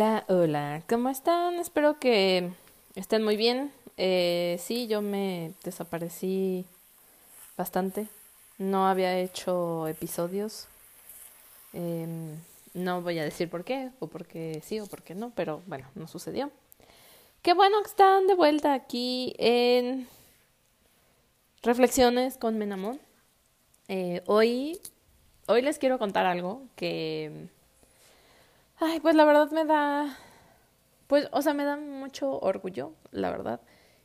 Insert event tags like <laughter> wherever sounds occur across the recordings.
Hola, hola, ¿cómo están? Espero que estén muy bien. Eh, sí, yo me desaparecí bastante. No había hecho episodios. Em, no voy a decir por qué, o porque sí, o porque no, pero bueno, no sucedió. Qué bueno que están de vuelta aquí en Reflexiones con Menamón. Eh, hoy, hoy les quiero contar algo que Ay, pues la verdad me da, pues, o sea, me da mucho orgullo, la verdad,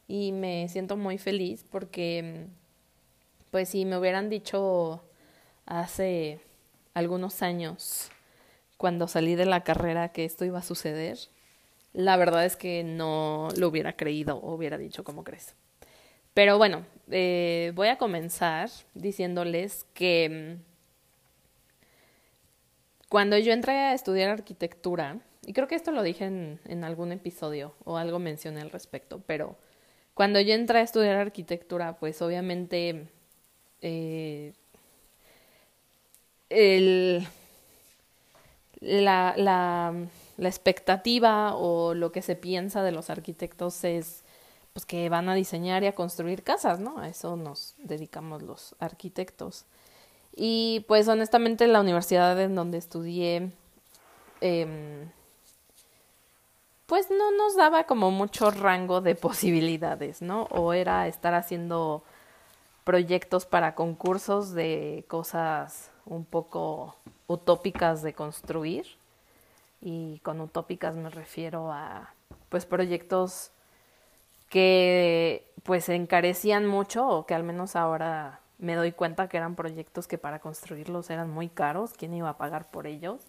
y me siento muy feliz porque, pues, si me hubieran dicho hace algunos años, cuando salí de la carrera, que esto iba a suceder, la verdad es que no lo hubiera creído o hubiera dicho como crees. Pero bueno, eh, voy a comenzar diciéndoles que cuando yo entré a estudiar arquitectura, y creo que esto lo dije en, algún episodio o algo mencioné al respecto, pero cuando yo entré a estudiar arquitectura, pues obviamente eh, la, la, la, expectativa o lo que se piensa de los arquitectos es pues que van a diseñar y a construir casas, ¿no? A eso nos dedicamos los arquitectos. Y pues honestamente la universidad en donde estudié, eh, pues no nos daba como mucho rango de <laughs> posibilidades, ¿no? O era estar haciendo proyectos para concursos de cosas un poco utópicas de construir. Y con utópicas me refiero a pues proyectos que pues encarecían mucho o que al menos ahora me doy cuenta que eran proyectos que para construirlos eran muy caros, quién iba a pagar por ellos.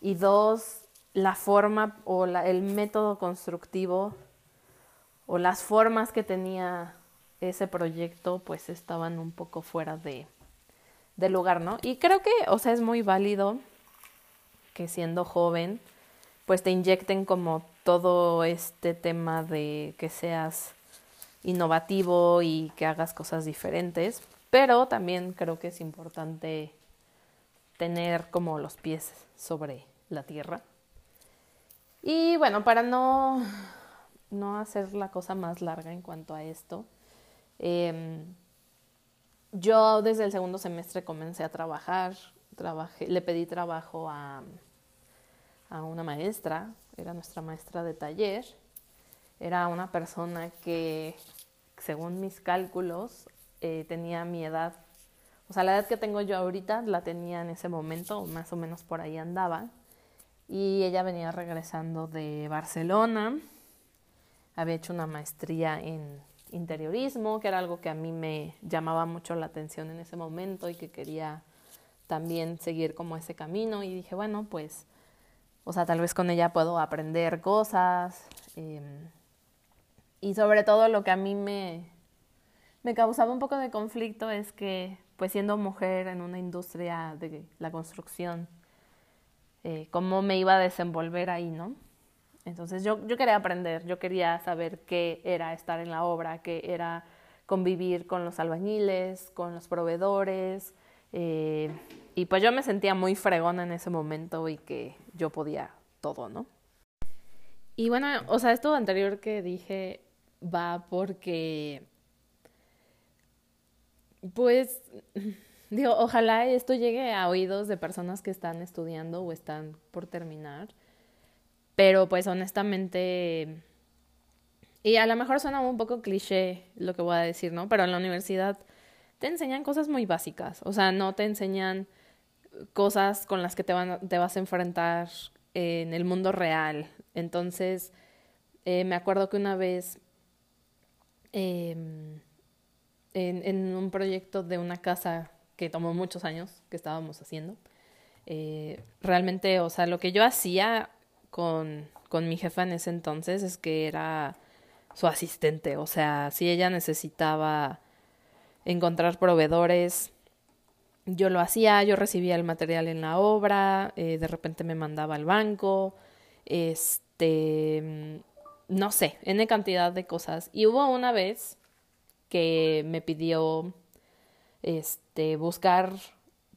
Y dos, la forma o el método constructivo o las formas que tenía ese proyecto pues estaban un poco fuera de, de lugar, ¿no? Y creo que, o sea, es muy válido que siendo joven pues te inyecten como todo este tema de que seas innovativo y que hagas cosas diferentes, pero también creo que es importante tener como los pies sobre la tierra. Y bueno, para no, no hacer la cosa más larga en cuanto a esto, em, yo desde el segundo semestre comencé a trabajar, trabajé, le pedí trabajo a, a una maestra, era nuestra maestra de taller, era una persona que, según mis cálculos, eh, tenía mi edad. O sea, la edad que tengo yo ahorita la tenía en ese momento, más o menos por ahí andaba. Y ella venía regresando de Barcelona. Había hecho una maestría en interiorismo, que era algo que a mí me llamaba mucho la atención en ese momento y que quería también seguir como ese camino. Y dije, bueno, pues, o sea, tal vez con ella puedo aprender cosas. Em, y sobre todo lo que a mí me, me causaba un poco de conflicto es que, pues siendo mujer en una industria de la construcción, eh, cómo me iba a desenvolver ahí, ¿no? Entonces yo, yo quería aprender, yo quería saber qué era estar en la obra, qué era convivir con los albañiles, con los proveedores, eh, y pues yo me sentía muy fregona en ese momento y que yo podía todo, ¿no? Y bueno, o sea, esto anterior que dije va porque pues, <laughs> digo, ojalá esto llegue a oídos de personas que están estudiando o están por terminar. Pero pues honestamente, y a lo mejor suena un poco cliché lo que voy a decir, ¿no? Pero en la universidad te enseñan cosas muy básicas. O sea, no te enseñan cosas con las que te, van, te vas a enfrentar en el mundo real. Entonces, eh, me acuerdo que una vez... Eh, en, un proyecto de una casa que tomó muchos años que estábamos haciendo. Eh, realmente, o sea, lo que yo hacía con, con mi jefa en ese entonces es que era su asistente. O sea, si ella necesitaba encontrar proveedores, yo lo hacía, yo recibía el material en la obra, eh, de repente me mandaba al banco, este, no sé, N cantidad de cosas. Y hubo una vez que me pidió este buscar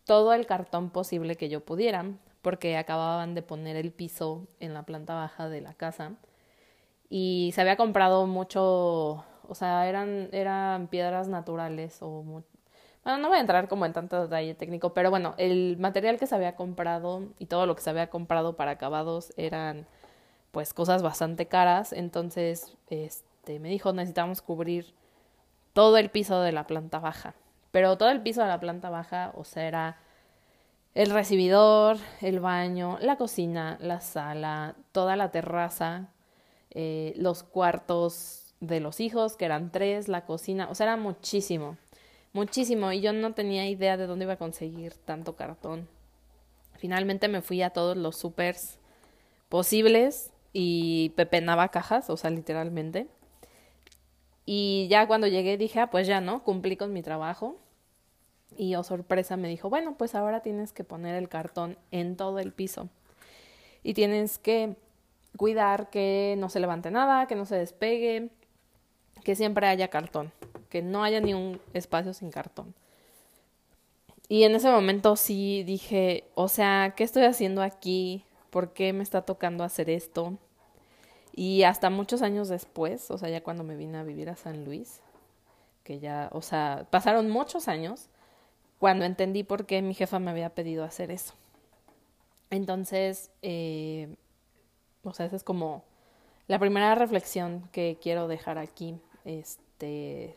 todo el cartón posible que yo pudiera, porque acababan de poner el piso en la planta baja de la casa. Y se había comprado mucho, o sea, eran, eran piedras naturales o... bueno, no voy a entrar como en tanto detalle técnico, pero bueno, el material que se había comprado y todo lo que se había comprado para acabados eran pues cosas bastante caras, entonces este me dijo necesitamos cubrir todo el piso de la planta baja. Pero todo el piso de la planta baja, o sea, era el recibidor, el baño, la cocina, la sala, toda la terraza, eh, los cuartos de los hijos, que eran tres, la cocina, o sea, era muchísimo, muchísimo. Y yo no tenía idea de dónde iba a conseguir tanto cartón. Finalmente me fui a todos los supers posibles y pepenaba cajas, o sea, literalmente. Y ya cuando llegué dije, ah, pues ya no, cumplí con mi trabajo. Y oh sorpresa me dijo, bueno, pues ahora tienes que poner el cartón en todo el piso. Y tienes que cuidar que no se levante nada, que no se despegue, que siempre haya cartón, que no haya ni un espacio sin cartón. Y en ese momento sí dije, o sea, ¿qué estoy haciendo aquí? ¿Por qué me está tocando hacer esto? Y hasta muchos años después, o sea, ya cuando me vine a vivir a San Luis, que ya, o sea, pasaron muchos años cuando entendí por qué mi jefa me había pedido hacer eso. Entonces, eh, o sea, esa es como la primera reflexión que quiero dejar aquí. Este,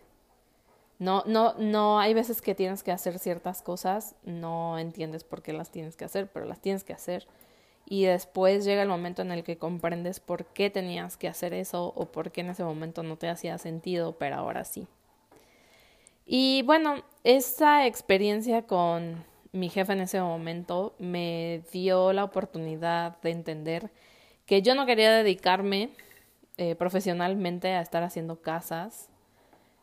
no, no, no, hay veces que tienes que hacer ciertas cosas, no entiendes por qué las tienes que hacer, pero las tienes que hacer y después llega el momento en el que comprendes por qué tenías que hacer eso o por qué en ese momento no te hacía sentido, pero ahora sí. Y bueno, esa experiencia con mi jefe en ese momento me dio la oportunidad de entender que yo no quería dedicarme eh, profesionalmente a estar haciendo casas.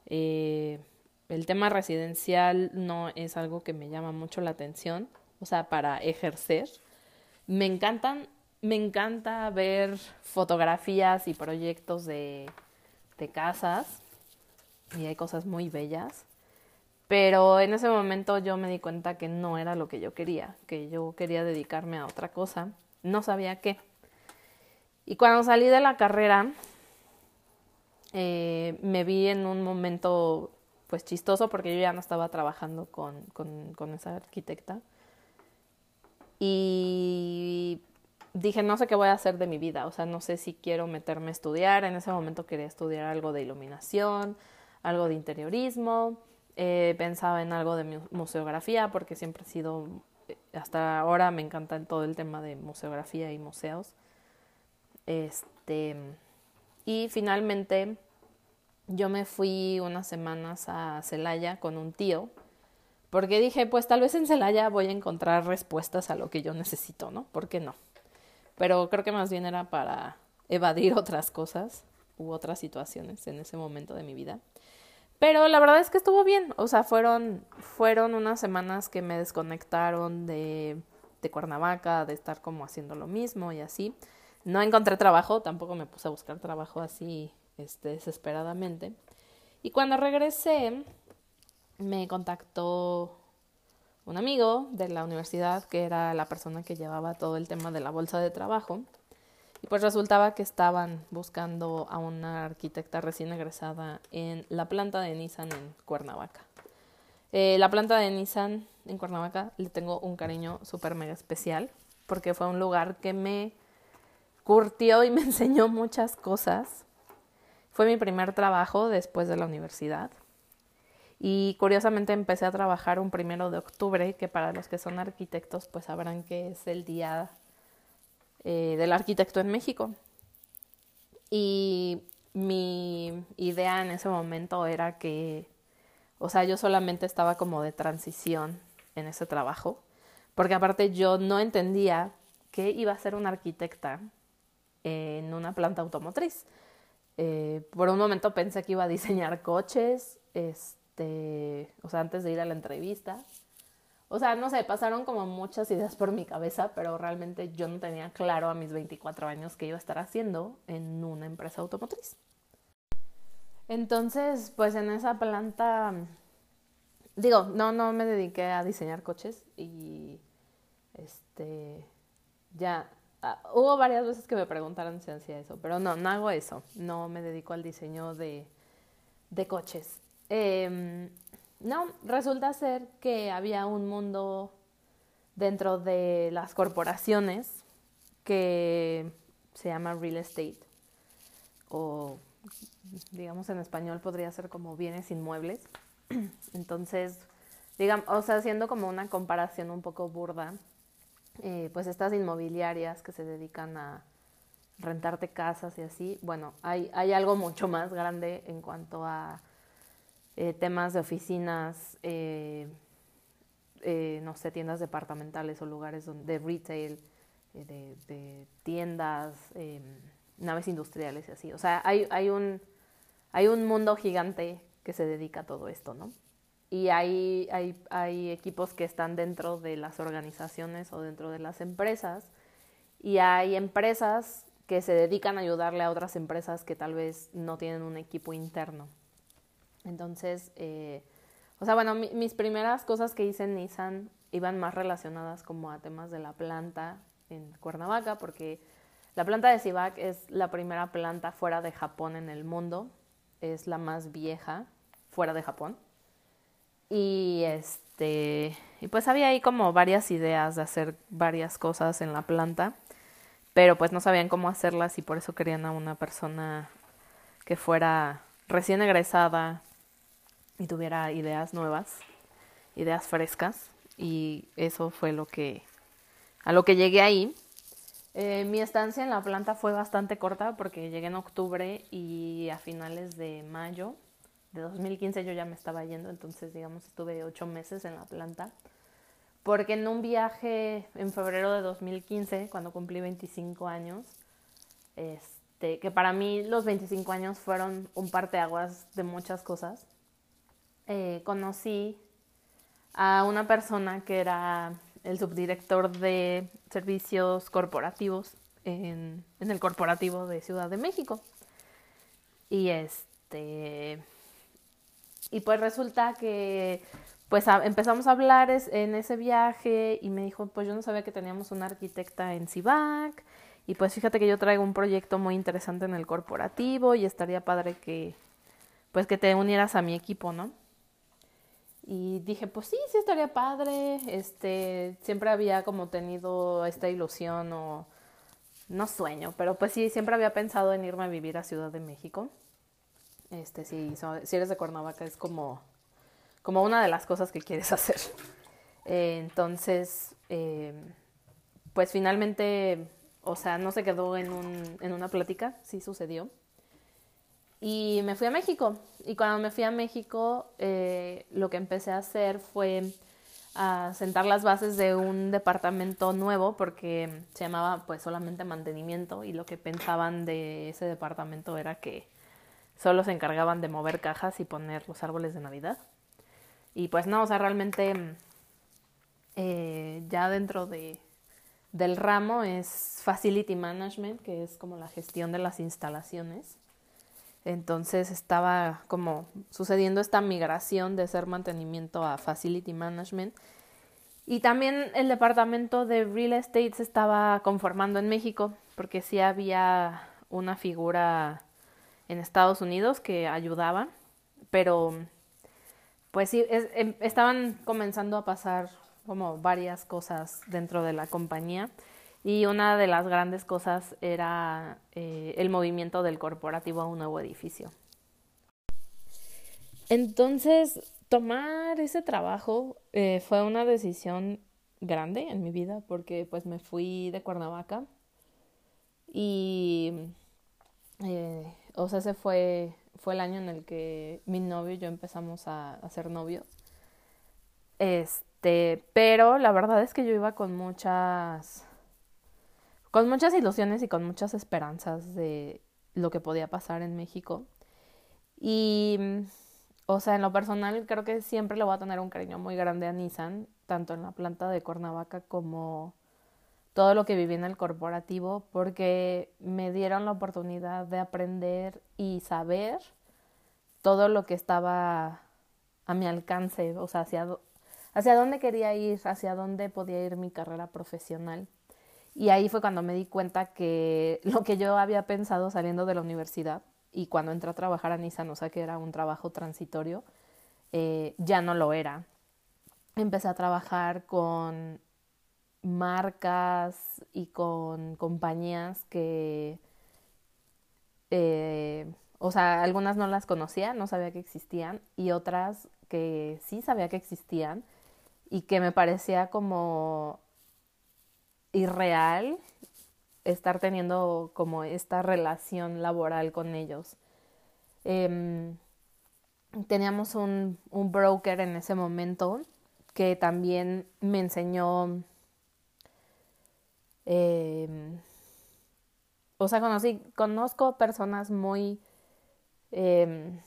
Eh, el tema residencial no es algo que me llama mucho la atención, o sea, para ejercer. Me encantan, me encanta ver fotografías y proyectos de, de casas y hay cosas muy bellas. Pero en ese momento yo me di cuenta que no era lo que yo quería, que yo quería dedicarme a otra cosa. No sabía qué. Y cuando salí de la carrera, eh, me vi en un momento pues chistoso porque yo ya no estaba trabajando con, con, con esa arquitecta. Y dije, no sé qué voy a hacer de mi vida, o sea, no sé si quiero meterme a estudiar. En ese momento quería estudiar algo de iluminación, algo de interiorismo, eh, pensaba en algo de museografía, porque siempre he sido, eh, hasta ahora me encanta todo el tema de museografía y museos. Este, y finalmente yo me fui unas semanas a Celaya con un tío porque dije, pues tal vez en Celaya voy a encontrar respuestas a lo que yo necesito, ¿no? ¿Por qué no? Pero creo que más bien era para evadir otras cosas u otras situaciones en ese momento de mi vida. Pero la verdad es que estuvo bien, o sea, fueron, fueron unas semanas que me desconectaron de, de Cuernavaca, de estar como haciendo lo mismo y así. No encontré trabajo, tampoco me puse a buscar trabajo así este, desesperadamente. Y cuando regresé, me contactó un amigo de la universidad que era la persona que llevaba todo el tema de la bolsa de trabajo. Y pues resultaba que estaban buscando a una arquitecta recién egresada en la planta de Nissan en Cuernavaca. Eh, la planta de Nissan en Cuernavaca le tengo un cariño súper mega especial porque fue un lugar que me curtió y <laughs> me enseñó muchas cosas. Fue mi primer trabajo después de la universidad. Y curiosamente empecé a trabajar un primero de octubre, que para los que son arquitectos pues sabrán que es el día eh, del arquitecto en México. Y mi idea en ese momento era que, o sea, yo solamente estaba como de transición en ese trabajo, porque aparte yo no entendía qué iba a ser una arquitecta en una planta automotriz. Eh, por un momento pensé que iba a diseñar coches, este, o sea, antes de ir a la entrevista. O sea, no sé, pasaron como muchas ideas por mi cabeza, pero realmente yo no tenía claro a mis 24 años qué iba a estar haciendo en una empresa automotriz. Entonces, pues en esa planta, digo, no, no me dediqué a diseñar coches y este, ya ah, hubo varias veces que me preguntaron si hacía eso, pero no, no hago eso. No me dedico al diseño de, de coches. Em, no, resulta ser que había un mundo dentro de las corporaciones que se llama real estate o digamos en español podría ser como bienes inmuebles. <clears throat> Entonces, digamos, o sea, haciendo como una comparación un poco burda, eh, pues estas inmobiliarias que se dedican a rentarte casas y así, bueno, hay, hay algo mucho más grande en cuanto a eh, temas de oficinas, eh, no sé, tiendas departamentales o lugares de retail, de, de, tiendas, em, naves industriales y así. O sea, hay, hay, un, hay un mundo gigante que se dedica a todo esto, ¿no? Y hay, hay, hay equipos que están dentro de las organizaciones o dentro de las empresas y hay empresas que se dedican a ayudarle a otras empresas que tal vez no tienen un equipo interno. Entonces, eh, o sea, bueno, mis primeras cosas que hice en Nissan iban más relacionadas como a temas de la planta en Cuernavaca, porque la planta de Civac es la primera planta fuera de Japón en el mundo, es la más vieja fuera de Japón. Y este, y pues había ahí como varias ideas de hacer varias cosas en la planta, pero pues no sabían cómo hacerlas y por eso querían a una persona que fuera recién egresada y tuviera ideas nuevas, ideas frescas y eso fue lo que a lo que llegué ahí. Eh, mi estancia en la planta fue bastante corta porque llegué en octubre y a finales de mayo de 2015 yo ya me estaba yendo, entonces digamos estuve ocho meses en la planta. Porque en un viaje en febrero de 2015, cuando cumplí 25 años, este, que para mí los 25 años fueron un parteaguas de muchas cosas, eh, conocí a una persona que era el subdirector de servicios corporativos en, el corporativo de Ciudad de México. Y este y pues resulta que pues empezamos a hablar en ese viaje y me dijo, pues yo no sabía que teníamos una arquitecta en CIVAC y pues fíjate que yo traigo un proyecto muy interesante en el corporativo y estaría padre que pues que te unieras a mi equipo, ¿no? Y dije, pues sí, sí estaría padre. Este, siempre había como tenido esta ilusión o no sueño, pero pues sí, siempre había pensado en irme a vivir a Ciudad de México. Este, si, si eres de Cuernavaca es como, como una de las cosas que quieres <laughs> hacer. Eh, entonces, eh, pues finalmente, o sea, no se quedó en, un, en una plática, sí sucedió. Y me fui a México. Y cuando me fui a México, eh, lo que empecé a hacer fue a sentar las bases de un departamento nuevo porque se llamaba pues solamente mantenimiento y lo que pensaban de ese departamento era que solo se encargaban de mover cajas y poner los árboles de Navidad. Y pues no, o sea, realmente eh, ya dentro de, del ramo es Facility Management, que es como la gestión de las instalaciones. Entonces estaba como sucediendo esta migración de ser mantenimiento a Facility Management. Y también el departamento de Real Estate se estaba conformando en México, porque sí había una figura en Estados Unidos que ayudaba, pero pues sí, em, estaban comenzando a pasar como varias cosas dentro de la compañía y una de las grandes cosas era eh, el movimiento del corporativo a un nuevo edificio. Entonces, tomar ese trabajo eh, fue una decisión grande en mi vida porque pues me fui de Cuernavaca y eh, o sea, ese fue, fue el año en el que mi novio y yo empezamos a, a ser novios. Este, pero la verdad es que yo iba con muchas, con muchas ilusiones y con muchas esperanzas de lo que podía pasar en México. Y, o sea, en lo personal creo que siempre le voy a tener un cariño muy grande a Nissan, tanto en la planta de Cuernavaca como todo lo que viví en el corporativo porque me dieron la oportunidad de aprender y saber todo lo que estaba a mi alcance, o sea, hacia, hacia dónde quería ir, hacia dónde podía ir mi carrera profesional. Y ahí fue cuando me di cuenta que lo que yo había pensado saliendo de la universidad y cuando entré a trabajar a Nissan, o sea que era un trabajo transitorio, eh, ya no lo era. Empecé a trabajar con marcas y con compañías que, eh, o sea, algunas no las conocía, no sabía que existían, y otras que sí sabía que existían y que me parecía como irreal estar teniendo como esta relación laboral con ellos. Em, teníamos un, un broker en ese momento que también me enseñó eh, o sea, conocí, conozco personas muy, eh,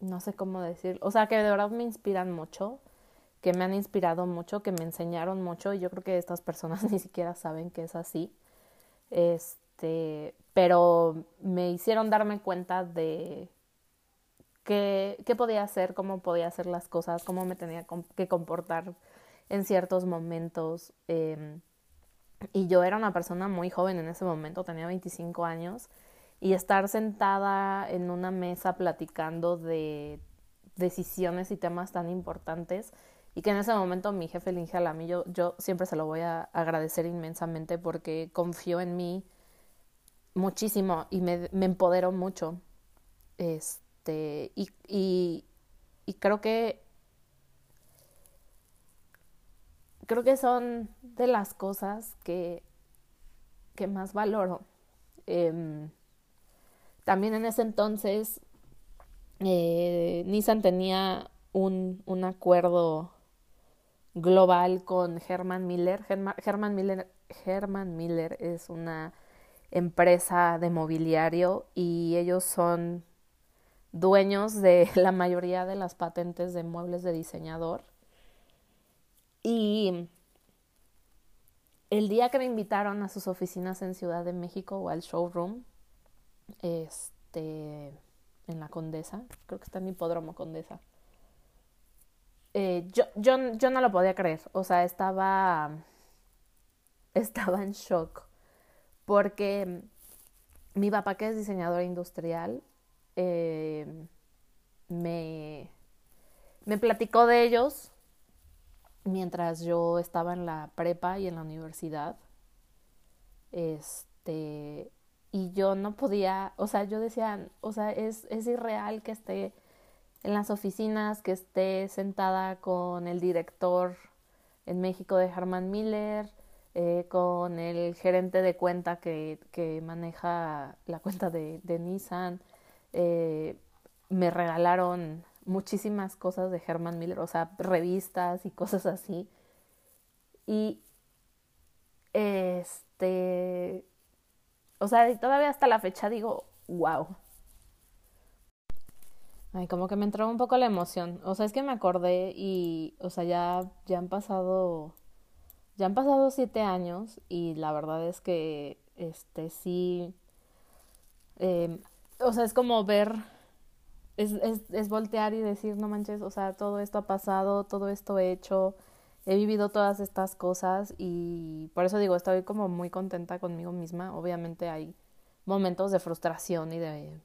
no sé cómo decir, o sea, que de verdad me inspiran mucho, que me han inspirado mucho, que me enseñaron mucho y yo creo que estas personas <laughs> ni siquiera saben que es así. Este, pero me hicieron darme cuenta de qué, qué podía hacer, cómo podía hacer las cosas, cómo me tenía que comportar en ciertos momentos. Eh, y yo era una persona muy joven en ese momento, tenía 25 años, y estar sentada en una mesa platicando de decisiones y temas tan importantes, y que en ese momento mi jefe Linge a mí, yo, yo siempre se lo voy a agradecer inmensamente porque confió en mí muchísimo y me, me empoderó mucho. Este, y, y, y creo que creo que son de las cosas que, que más valoro. Em, también en ese entonces eh, Nissan tenía un, un, acuerdo global con Herman Miller. Herman, Miller. Miller es una empresa de mobiliario y ellos son dueños de <laughs> la mayoría de las patentes de muebles de diseñador. Y el día que me invitaron a sus oficinas en Ciudad de México o al showroom, este, en la Condesa, creo que está en Hipódromo Condesa, eh, yo, yo, yo no lo podía creer, o sea, estaba, estaba en shock, porque mi papá, que es diseñador industrial, eh, me, me platicó de ellos mientras yo estaba en la prepa y en la universidad. Este, y yo no podía, o sea, yo decía, o sea, es, es irreal que esté en las oficinas, que esté sentada con el director en México de Herman Miller, eh, con el gerente de cuenta que, que maneja la cuenta de, Nissan. Eh, me regalaron muchísimas cosas de Herman Miller, o sea, revistas y cosas así. Y este, o sea, todavía hasta la fecha digo, wow. Ay, como que me entró un poco la emoción. O sea, es que me acordé y, o sea, ya, ya han pasado, ya han pasado siete años y la verdad es que, este, sí, eh, o sea, es como ver es, es, es voltear y decir, no manches, o sea, todo esto ha pasado, todo esto he hecho, he vivido todas estas cosas y por eso digo, estoy como muy contenta conmigo misma. Obviamente hay momentos de frustración y de,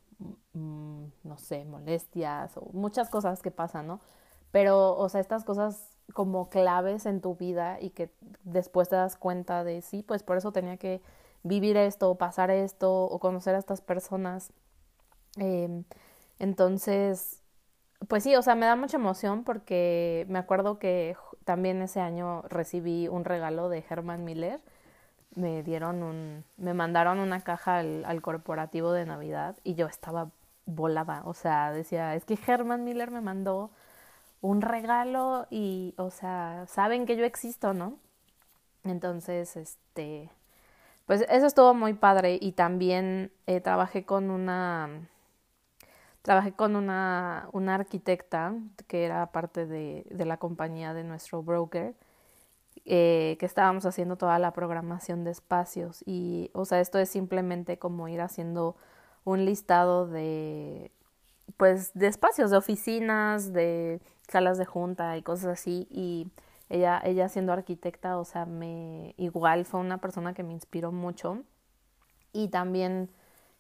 mm, no sé, molestias o muchas cosas que pasan, ¿no? Pero, o sea, estas cosas como claves en tu vida y que después te das cuenta de, sí, pues por eso tenía que vivir esto, o pasar esto o conocer a estas personas. Eh, entonces, pues sí, o sea, me da mucha emoción porque me acuerdo que también ese año recibí un regalo de Herman Miller. Me dieron un, me mandaron una caja al, corporativo de Navidad y yo estaba volada, o sea, decía, es que Herman Miller me mandó un regalo y, o sea, saben que yo existo, ¿no? Entonces, este, pues eso estuvo muy padre y también eh, trabajé con una Trabajé con una, una arquitecta que era parte de, de la compañía de nuestro broker, eh, que estábamos haciendo toda la programación de espacios. Y, o sea, esto es simplemente como ir haciendo un listado de, pues, de espacios, de oficinas, de salas de junta y cosas así. Y ella, ella siendo arquitecta, o sea, me igual fue una persona que me inspiró mucho. Y también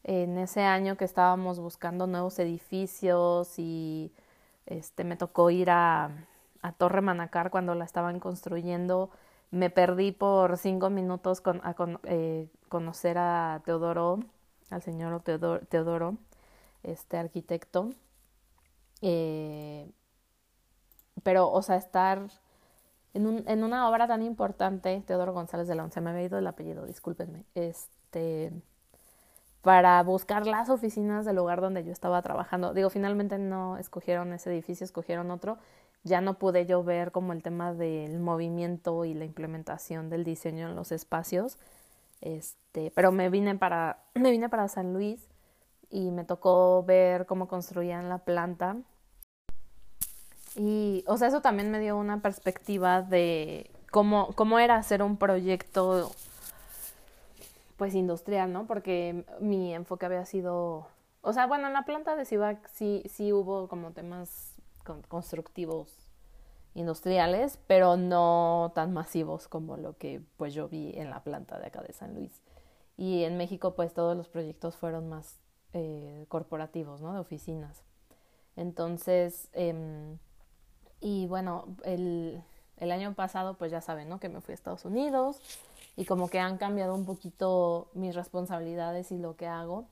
en ese año que estábamos buscando nuevos edificios y este me tocó ir a, a Torre Manacar cuando la estaban construyendo. Me perdí por cinco minutos con, a eh, conocer a Teodoro, al señor Teodoro, Teodoro este arquitecto. Eh, pero, o sea, estar en, un, en una obra tan importante, Teodoro González de la Once, me había ido el apellido, discúlpenme, este, para buscar las oficinas del lugar donde yo estaba trabajando. Digo, finalmente no escogieron ese edificio, escogieron otro. Ya no pude yo ver como el tema del movimiento y la implementación del diseño en los espacios. Este, pero me vine para, <clears throat> me vine para San Luis y me tocó ver cómo construían la planta y, o sea, eso también me dio una perspectiva de cómo, cómo era hacer un proyecto, pues, industrial, ¿no? Porque mi enfoque había sido, o sea, bueno, en la planta de Civac sí, sí hubo como temas constructivos industriales, pero no tan masivos como lo que pues yo vi en la planta de acá de San Luis. Y en México pues todos los proyectos fueron más eh, corporativos, ¿no? De oficinas. Entonces, eh, y bueno, el, el año pasado, pues ya saben, ¿no? Que me fui a Estados Unidos y como que han cambiado un poquito mis responsabilidades y lo que hago.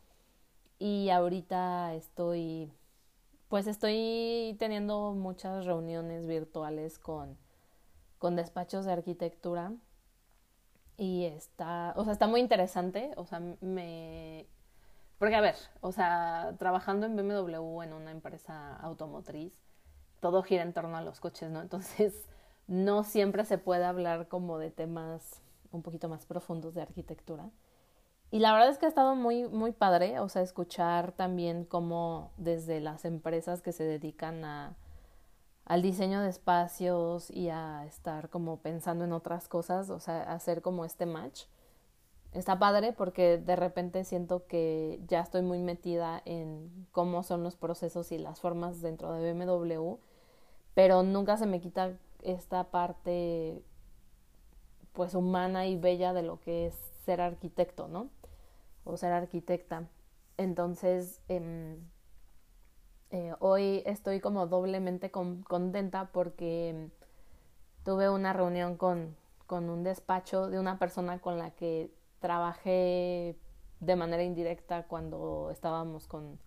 Y ahorita estoy, pues estoy teniendo muchas reuniones virtuales con, con despachos de arquitectura. Y está, o sea, está muy interesante. O sea, me... Porque a ver, o sea, trabajando en BMW en una empresa automotriz, todo gira en torno a los coches, ¿no? Entonces, no siempre se puede hablar como de temas un poquito más profundos de arquitectura. Y la verdad es que ha estado muy, muy padre, o sea, escuchar también cómo desde las empresas que se dedican a, al diseño de espacios y a estar como pensando en otras cosas, o sea, hacer como este match. Está padre porque de repente siento que ya estoy muy metida en cómo son los procesos y las formas dentro de BMW pero nunca se me quita esta parte pues humana y bella de lo que es ser arquitecto, ¿no? O ser arquitecta. Entonces, em, eh, hoy estoy como doblemente contenta porque tuve una reunión con, con un despacho de una persona con la que trabajé de manera indirecta cuando estábamos con,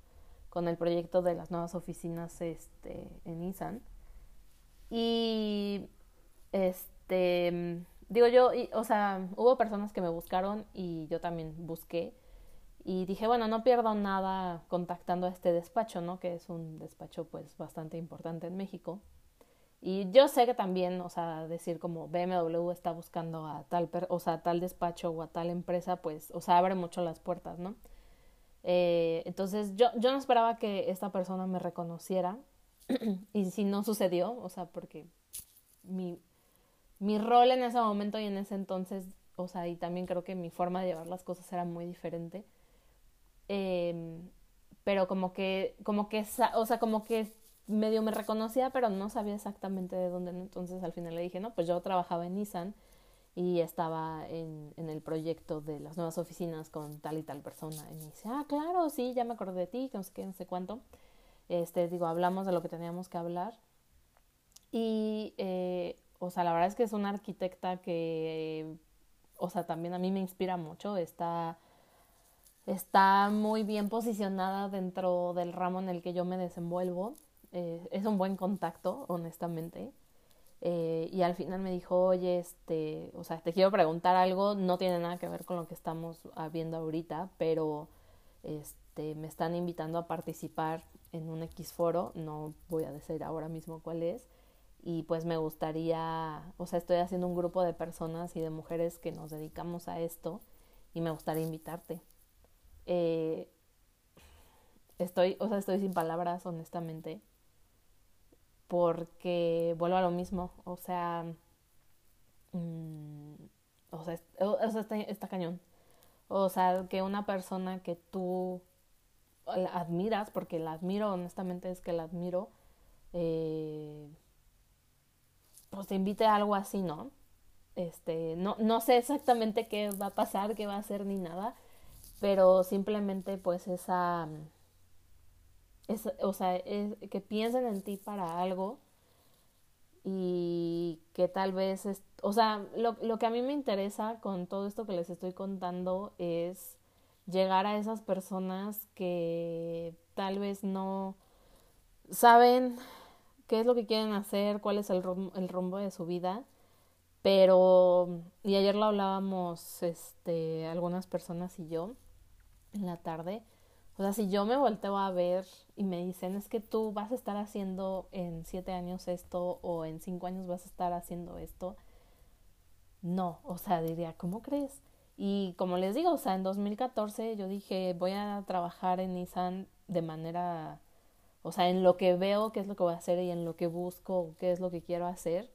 con el proyecto de las nuevas oficinas este, en Nissan. Y este, digo yo, o sea, hubo personas que me buscaron y yo también busqué. Y dije, bueno, no pierdo nada contactando a este despacho, ¿no? Que es un despacho pues bastante importante en México. Y yo sé que también, o sea, decir como BMW está buscando a tal, o sea, tal despacho o a tal empresa, pues, o sea, abre mucho las puertas, ¿no? Eh, entonces yo, yo no esperaba que esta persona me reconociera <clears throat> y si no sucedió, o sea, porque mi, mi rol en ese momento y en ese entonces, o sea, y también creo que mi forma de llevar las cosas era muy diferente. Eh, pero como que, como que, o sea, como que medio me reconocía, pero no sabía exactamente de dónde. Entonces al final le dije, no, pues yo trabajaba en Nissan y estaba en, en el proyecto de las nuevas oficinas con tal y tal persona. Y me dice, ah, claro, sí, ya me acordé de ti, que no sé qué, no sé cuánto. Este, digo, hablamos de lo que teníamos que hablar. Y, eh, o sea, la verdad es que es una arquitecta que, o sea, también a mí me inspira mucho. Está, está muy bien posicionada dentro del ramo en el que yo me desenvuelvo. Eh, es un buen contacto, honestamente. Eh, y al final me dijo, oye, este, o sea, te quiero preguntar algo, no tiene nada que ver con lo que estamos viendo ahorita, pero este, me están invitando a participar en un X foro, no voy a decir ahora mismo cuál es, y pues me gustaría, o sea, estoy haciendo un grupo de personas y de mujeres que nos dedicamos a esto y me gustaría invitarte. Eh, estoy, o sea, estoy sin palabras, honestamente, porque vuelvo a lo mismo, o sea, mm, o sea, está, está cañón. O sea, que una persona que tú admiras, porque la admiro, honestamente es que la admiro, eh, pues te invite a algo así, ¿no? Este, no, no sé exactamente qué va a pasar, qué va a hacer ni nada, pero simplemente pues esa, es, o sea, que piensen en ti para algo y que tal vez, es, o sea, lo, lo que a mí me interesa con todo esto que les estoy contando es llegar a esas personas que tal vez no saben qué es lo que quieren hacer, cuál es el rumbo, el rumbo de su vida, pero, y ayer lo hablábamos, este, algunas personas y yo, en la tarde, o sea, si yo me volteo a ver y me dicen, es que tú vas a estar haciendo en siete años esto o en cinco años vas a estar haciendo esto, no, o sea, diría, ¿cómo crees? Y como les digo, o sea, en 2014 yo dije, voy a trabajar en Nissan de manera, o sea, en lo que veo qué es lo que voy a hacer y en lo que busco qué es lo que quiero hacer.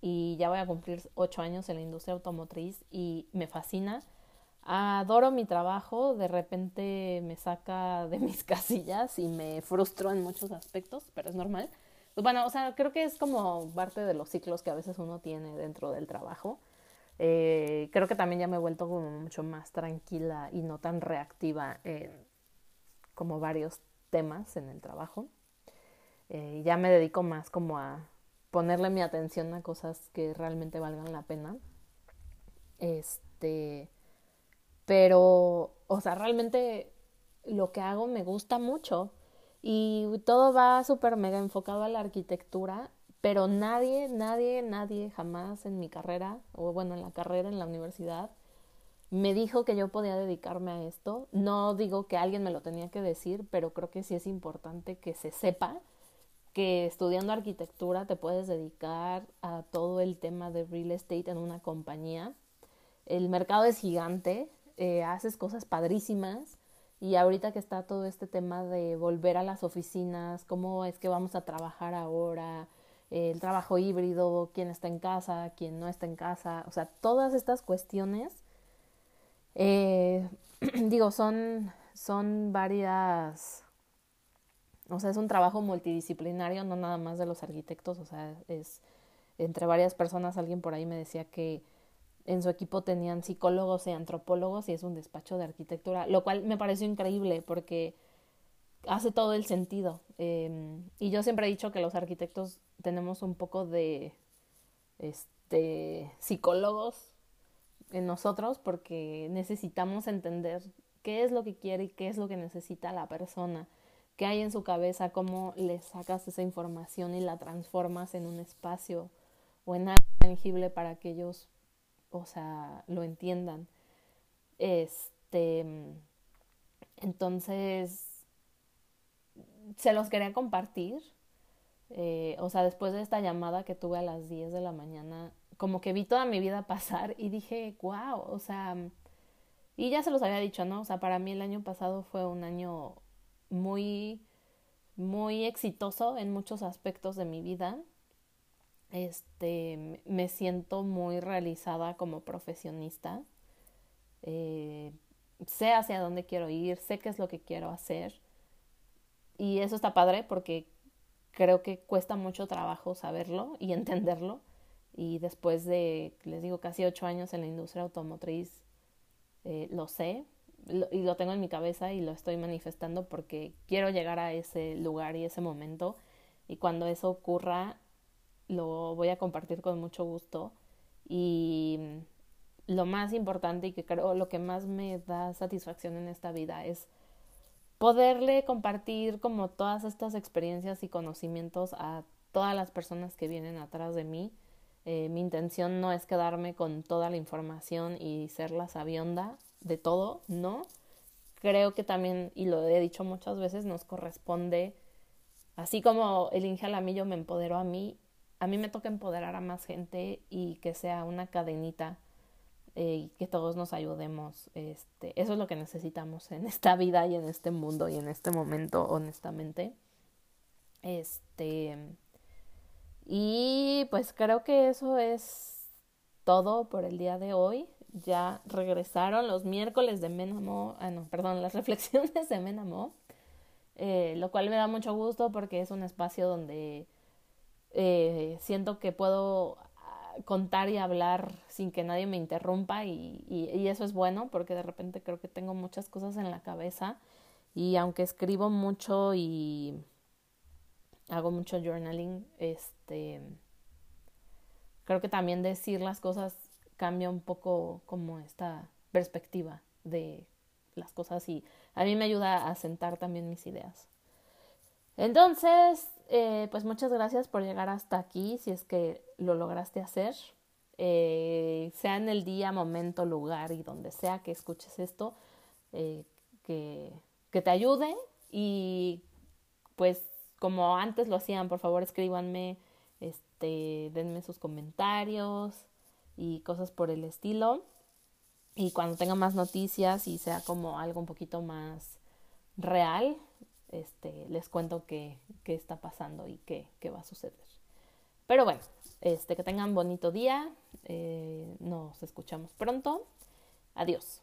Y ya voy a cumplir ocho años en la industria automotriz y me fascina adoro mi trabajo, de repente me saca de mis <laughs> casillas y me frustro en muchos aspectos, pero es normal. Pues bueno, o sea, creo que es como parte de los ciclos que a veces uno tiene dentro del trabajo. Eh, creo que también ya me he vuelto como mucho más tranquila y no tan reactiva en como varios temas en el trabajo. Eh, ya me dedico más como a ponerle mi atención a cosas que realmente valgan la pena. Este, pero, o sea, realmente lo que hago me gusta mucho y todo va súper mega enfocado a la arquitectura, pero nadie, nadie, nadie jamás en mi carrera, o bueno, en la carrera en la universidad, me dijo que yo podía dedicarme a esto. No digo que alguien me lo tenía que decir, pero creo que sí es importante que se sepa que estudiando arquitectura te puedes dedicar a todo el tema de real estate en una compañía. El mercado es gigante, eh, haces cosas padrísimas. Y ahorita que está todo este tema de volver a las oficinas, cómo es que vamos a trabajar ahora, el trabajo híbrido, quién está en casa, quién no está en casa, o sea, todas estas cuestiones, eh, <clears throat> digo, son, son varias, o sea, es un trabajo multidisciplinario, no nada más de los arquitectos, o sea, es entre varias personas, alguien por ahí me decía que en su equipo tenían psicólogos y antropólogos y es un despacho de arquitectura, lo cual me pareció increíble porque hace todo el sentido. Em, y yo siempre he dicho que los arquitectos tenemos un poco de este psicólogos en nosotros porque necesitamos entender qué es lo que quiere y qué es lo que necesita la persona, qué hay en su cabeza, cómo le sacas esa información y la transformas en un espacio o en algo tangible para que ellos o sea, lo entiendan. Este, entonces, se los quería compartir. Eh, o sea, después de esta llamada que tuve a las 10 de la mañana, como que vi toda mi vida <laughs> pasar y dije, wow, o sea, y ya se los había dicho, ¿no? O sea, para mí el año pasado fue un año muy, muy exitoso en muchos aspectos de mi vida este, me siento muy realizada como profesionista. Eh, sé hacia dónde quiero ir, sé qué es lo que quiero hacer. Y eso está padre porque creo que cuesta mucho trabajo saberlo y <laughs> entenderlo. Y después de, les digo, casi ocho años en la industria automotriz, eh, lo sé y lo tengo en mi cabeza y lo estoy manifestando porque quiero llegar a ese lugar y ese momento. Y cuando eso ocurra, lo voy a compartir con mucho gusto y lo más importante y que creo lo que más me da satisfacción en esta vida es poderle compartir como todas estas experiencias y conocimientos a todas las personas que vienen atrás de mí. Eh, mi intención no es quedarme con toda la información y ser la sabionda de todo, no. Creo que también, y lo he dicho muchas veces, nos corresponde, así como el Inge Alamillo me empoderó a mí, a mí me toca empoderar a más gente y que sea una cadenita eh, y que todos nos ayudemos. Este, eso es lo que necesitamos en esta vida y en este mundo y en este momento, honestamente. Este, y pues creo que eso es todo por el día de hoy. Ya regresaron los miércoles de Menamo, ah no, perdón, las <laughs> reflexiones de Menamo, eh, lo cual me da mucho gusto porque es un espacio donde eh, siento que puedo ah, contar y hablar sin que nadie me interrumpa y, y, eso es bueno porque de repente creo que tengo muchas cosas en la cabeza y aunque escribo mucho y hago mucho journaling, este creo que también decir las cosas cambia un poco como esta perspectiva de las cosas y a mí me ayuda a sentar también mis ideas. Entonces, eh, pues muchas gracias por llegar hasta aquí, si es que lo lograste hacer. Eh, sea en el día, momento, lugar y donde sea que escuches esto, eh, que, que te ayude y pues como antes lo hacían, por favor escríbanme, este, denme sus comentarios y cosas por el estilo. Y cuando tenga más noticias y sea como algo un poquito más real, este, les cuento qué, qué está pasando y qué, qué, va a suceder. Pero bueno, este, que tengan bonito día. Eh, nos escuchamos pronto. Adiós.